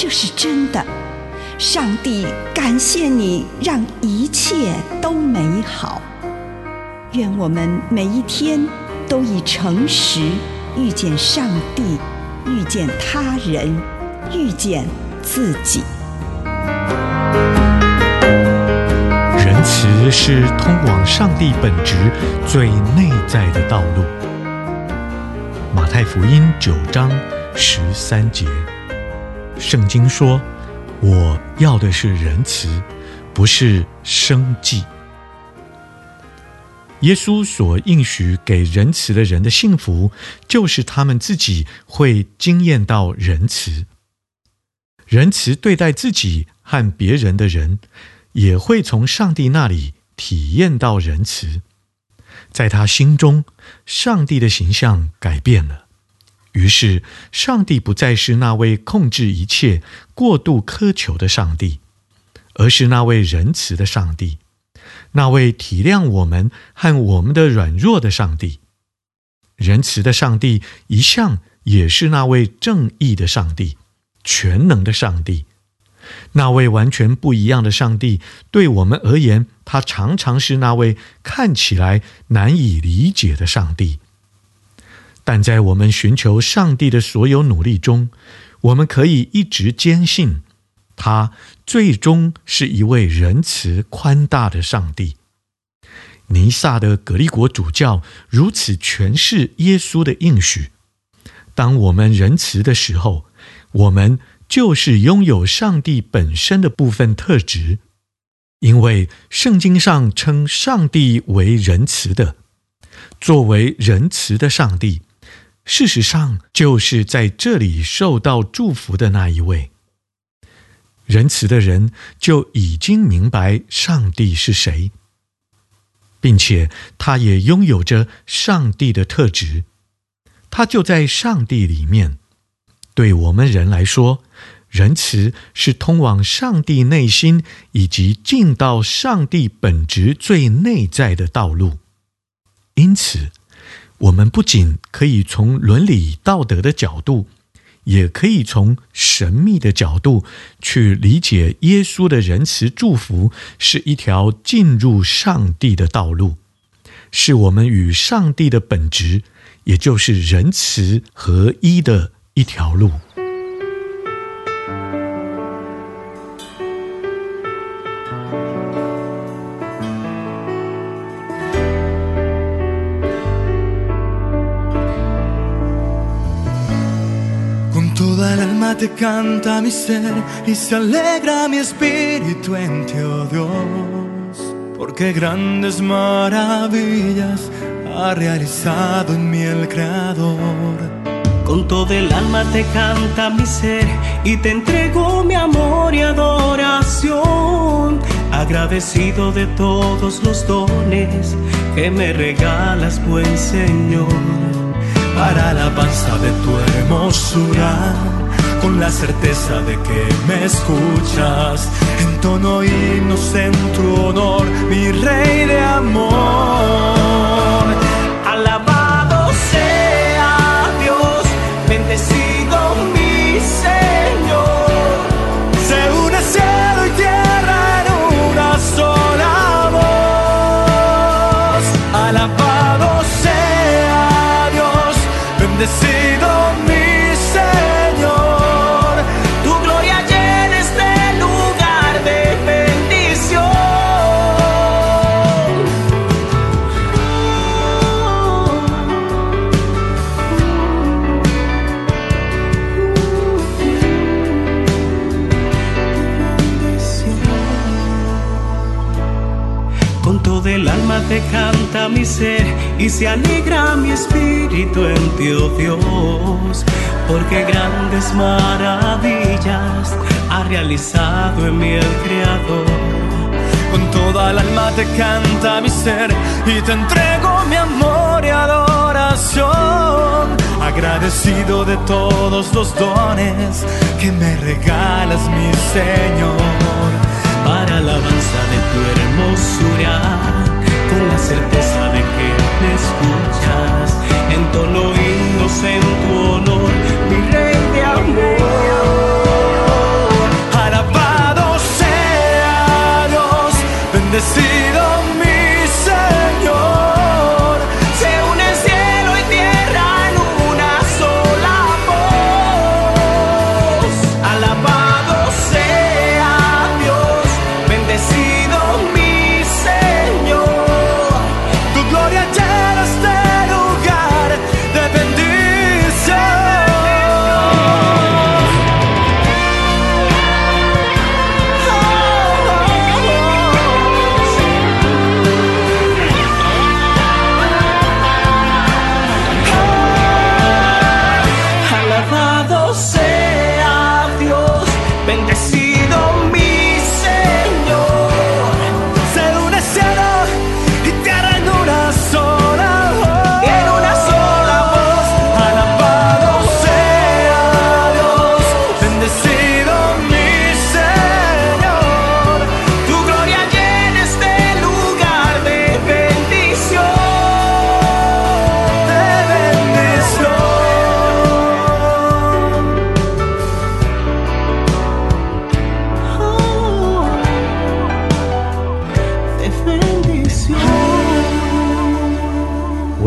这是真的，上帝感谢你，让一切都美好。愿我们每一天都以诚实遇见上帝，遇见他人，遇见自己。仁慈是通往上帝本质最内在的道路。马太福音九章十三节。圣经说：“我要的是仁慈，不是生计。”耶稣所应许给仁慈的人的幸福，就是他们自己会经验到仁慈。仁慈对待自己和别人的人，也会从上帝那里体验到仁慈。在他心中，上帝的形象改变了。于是，上帝不再是那位控制一切、过度苛求的上帝，而是那位仁慈的上帝，那位体谅我们和我们的软弱的上帝。仁慈的上帝一向也是那位正义的上帝、全能的上帝。那位完全不一样的上帝，对我们而言，他常常是那位看起来难以理解的上帝。但在我们寻求上帝的所有努力中，我们可以一直坚信，他最终是一位仁慈宽大的上帝。尼撒的葛利国主教如此诠释耶稣的应许：当我们仁慈的时候，我们就是拥有上帝本身的部分特质，因为圣经上称上帝为仁慈的，作为仁慈的上帝。事实上，就是在这里受到祝福的那一位。仁慈的人就已经明白上帝是谁，并且他也拥有着上帝的特质。他就在上帝里面。对我们人来说，仁慈是通往上帝内心以及进到上帝本质最内在的道路。因此，我们不仅可以从伦理道德的角度，也可以从神秘的角度去理解耶稣的仁慈祝福是一条进入上帝的道路，是我们与上帝的本质，也就是仁慈合一的一条路。alma te canta mi ser y se alegra mi espíritu en ti, oh Dios, porque grandes maravillas ha realizado en mí el Creador. Con todo el alma te canta mi ser y te entrego mi amor y adoración, agradecido de todos los dones que me regalas, buen Señor para la alabanza de tu hermosura con la certeza de que me escuchas, en tono inocente tu honor, mi rey de amor. Alabado sea Dios, bendecido mi Señor, se une cielo y tierra en una sola voz. Alabado sea Dios, bendecido Con todo el alma te canta mi ser y se alegra mi espíritu en ti, oh Dios, porque grandes maravillas ha realizado en mí el Creador. Con toda el alma te canta mi ser y te entrego mi amor y adoración. Agradecido de todos los dones que me regalas, mi Señor, para alabanza de tu hermosura,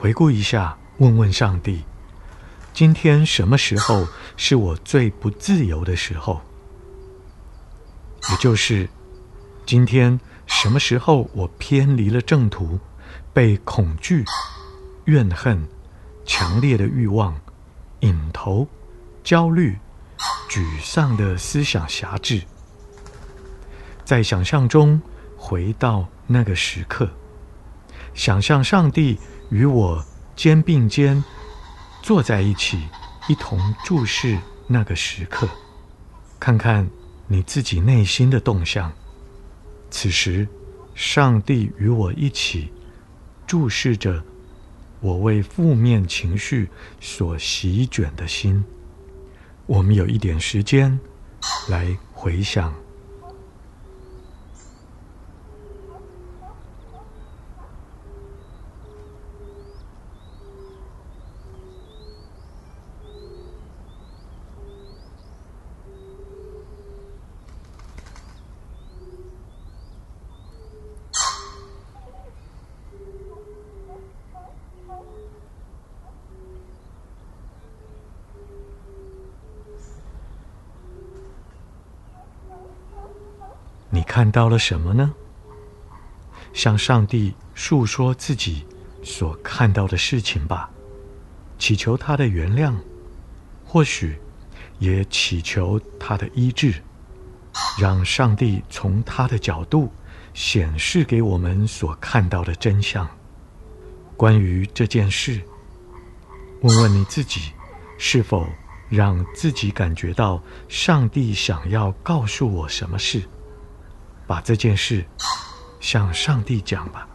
回顾一下，问问上帝：今天什么时候是我最不自由的时候？也就是今天什么时候我偏离了正途，被恐惧、怨恨、强烈的欲望、瘾头、焦虑、沮丧的思想辖制？在想象中回到那个时刻，想象上帝。与我肩并肩坐在一起，一同注视那个时刻，看看你自己内心的动向。此时，上帝与我一起注视着我为负面情绪所席卷的心。我们有一点时间来回想。你看到了什么呢？向上帝诉说自己所看到的事情吧，祈求他的原谅，或许也祈求他的医治，让上帝从他的角度显示给我们所看到的真相。关于这件事，问问你自己，是否让自己感觉到上帝想要告诉我什么事？把这件事向上帝讲吧，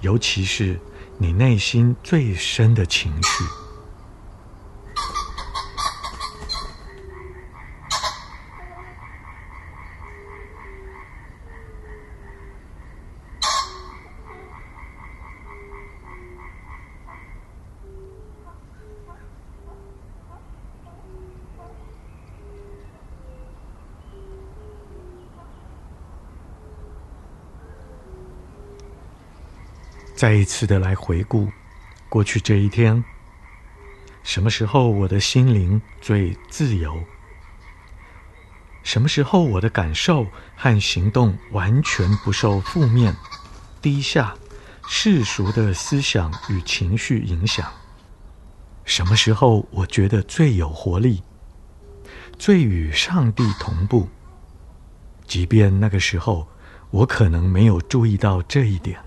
尤其是你内心最深的情绪。再一次的来回顾过去这一天，什么时候我的心灵最自由？什么时候我的感受和行动完全不受负面、低下、世俗的思想与情绪影响？什么时候我觉得最有活力，最与上帝同步？即便那个时候我可能没有注意到这一点。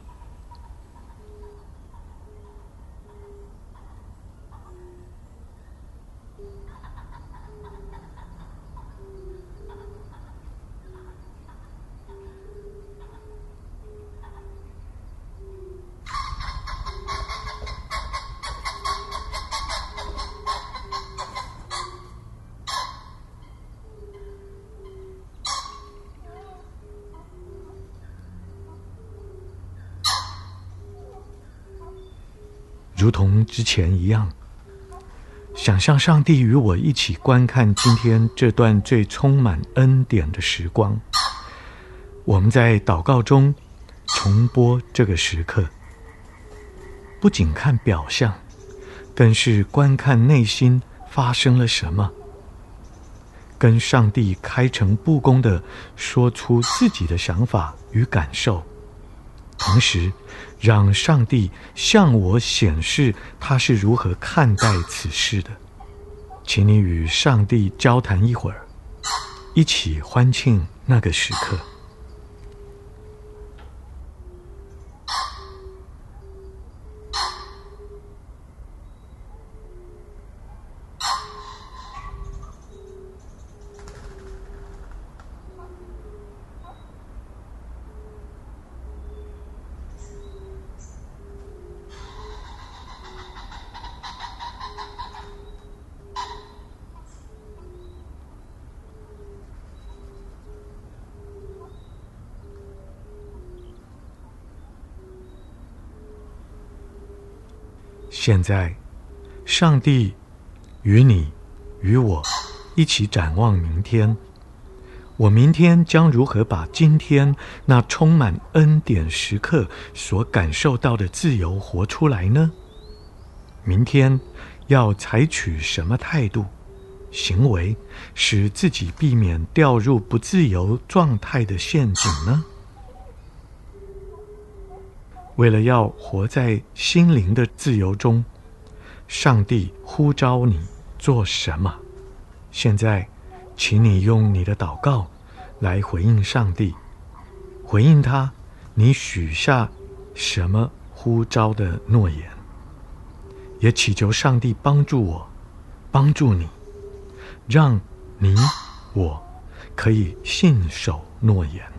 如同之前一样，想象上帝与我一起观看今天这段最充满恩典的时光。我们在祷告中重播这个时刻，不仅看表象，更是观看内心发生了什么，跟上帝开诚布公的说出自己的想法与感受。同时，让上帝向我显示他是如何看待此事的。请你与上帝交谈一会儿，一起欢庆那个时刻。现在，上帝与你与我一起展望明天。我明天将如何把今天那充满恩典时刻所感受到的自由活出来呢？明天要采取什么态度、行为，使自己避免掉入不自由状态的陷阱呢？为了要活在心灵的自由中，上帝呼召你做什么？现在，请你用你的祷告来回应上帝，回应他，你许下什么呼召的诺言？也祈求上帝帮助我，帮助你，让你我可以信守诺言。